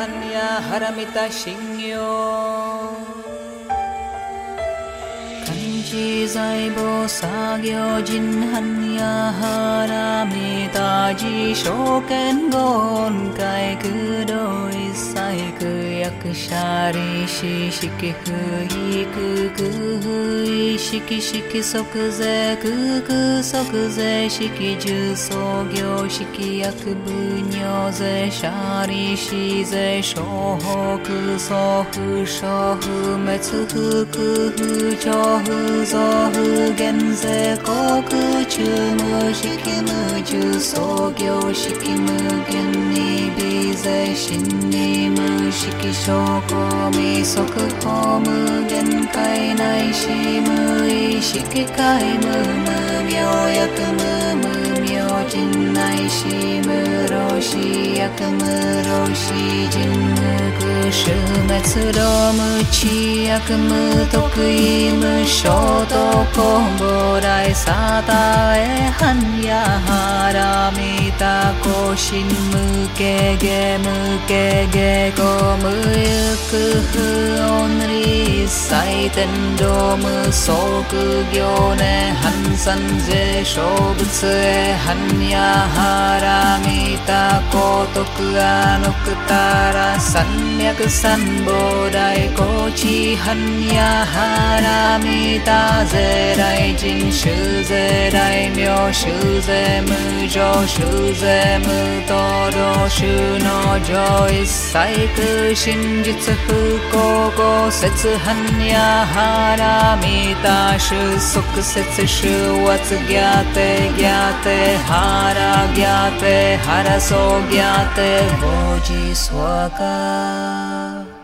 Makahanya haramita shingyo Kanji zaibo sagyo jin hanya haramita ji shoken gon kai kudo isai kuyak shari shi shiki hui kuku hui shiki shiki sokuze kuku sokuze shiki ju sogyo shiki yakubu ぞ不減税国中無引無重創業式無限に微税真に無式証拠未速報無限界内し無意識界無無病薬無無明人内し無老死薬無老死人無 e hanya haramita koshin mu ke ge mu ke ge ko mu yuku hu onri sai tendo mu soku gyo ne han san je shobutsu e hanya haramita kotoku anokutara 三脈三菩大高地若波羅蜜多ぜ来人修ぜ大名修ぜ無常修ぜ無道道修の上一切苦真実不幸後節半夜花見た修即節修圧ギャテギャテ腹ギャテ腹そうギャテボジスワカ love.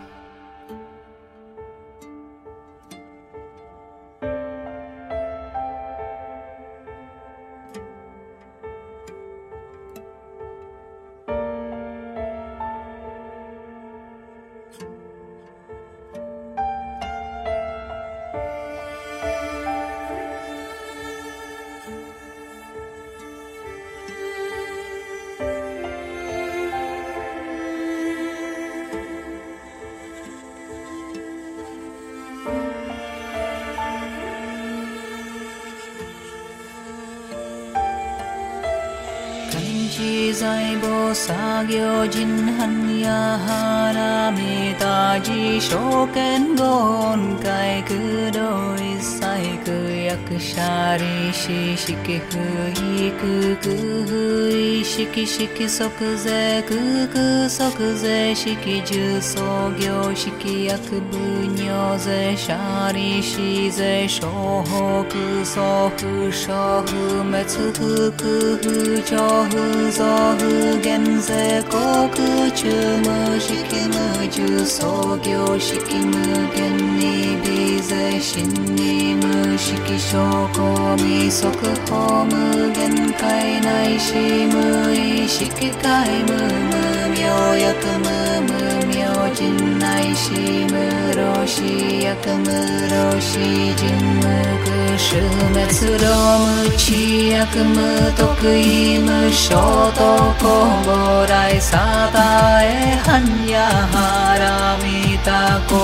Shohu metsu fuku hu chohu zohu genze koku chumu shikimu ju sogyo shikimu genni bize shinni mu shiki shoko mi soku homu genkai nai 無限税国中無引無重創業式無限に微税真に無式証拠未速報無限界内し無意識界無無明約無無 चिन्य शि म षि यक मरुषि चिन्म कुश्रोमयकम तु शोतो गोराय से हन्या रामिता को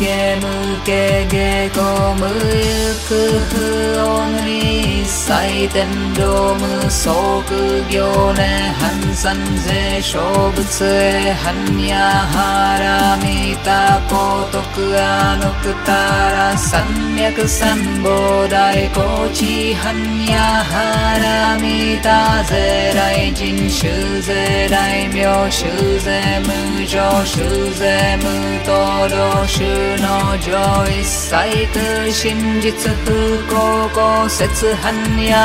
गे मु के गे को मौने सा रोम शोक ज्ञो न से शोक स म्या हारामि ता सम्यक् सम्बोदाय कोचिहन्या हारामि ता जराय जिन्षु जराय शु जैम जोषु जैम तो नो जोय सैत शिं जित्सु गो कौ सित्सहन्या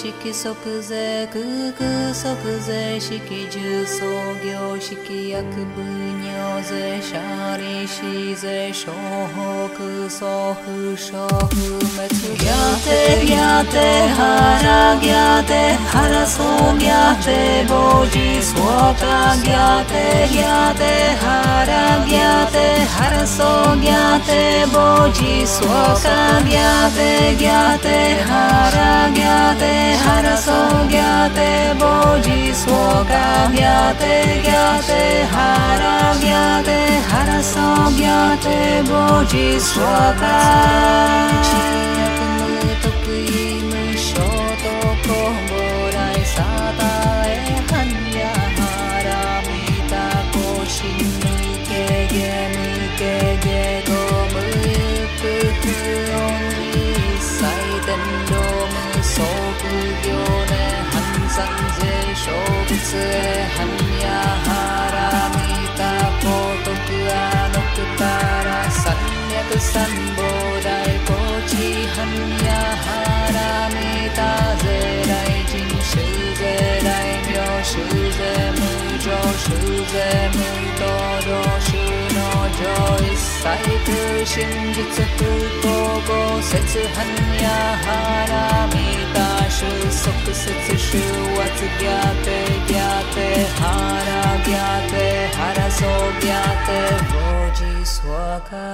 शिखि सुख जै सुख जे शिखि जो गो शिखिक पुन्या जे शारि जे शोहो सोह सोह पाते ज्ञाते हारा ज्ञाते हरसो ज्ञाते बो जी सुता ज्ञात ज्ञाते हारा ज्ञाते हरसो ज्ञाते बो जी स्वाता ज्ञात ज्ञाते हारा ज्ञाते हरसो ज्ञात बोजि शोगाव ज्ञाते हार ज्ञाते हरसो ज्ञाते बोजि शोगा तु बोरसा पिता पोषि सञ्जय शोच हन्या सम्यक् सम्बो राय गोचिहन्या हारामि ता जय रायजि शि जय राम्यो शिजय पूजो जो शूनो जय सहित गो सच हन्या Wyszły soty se cieszyła cygiaty, giaty Hara, giaty, hara so giaty Wodzi słaka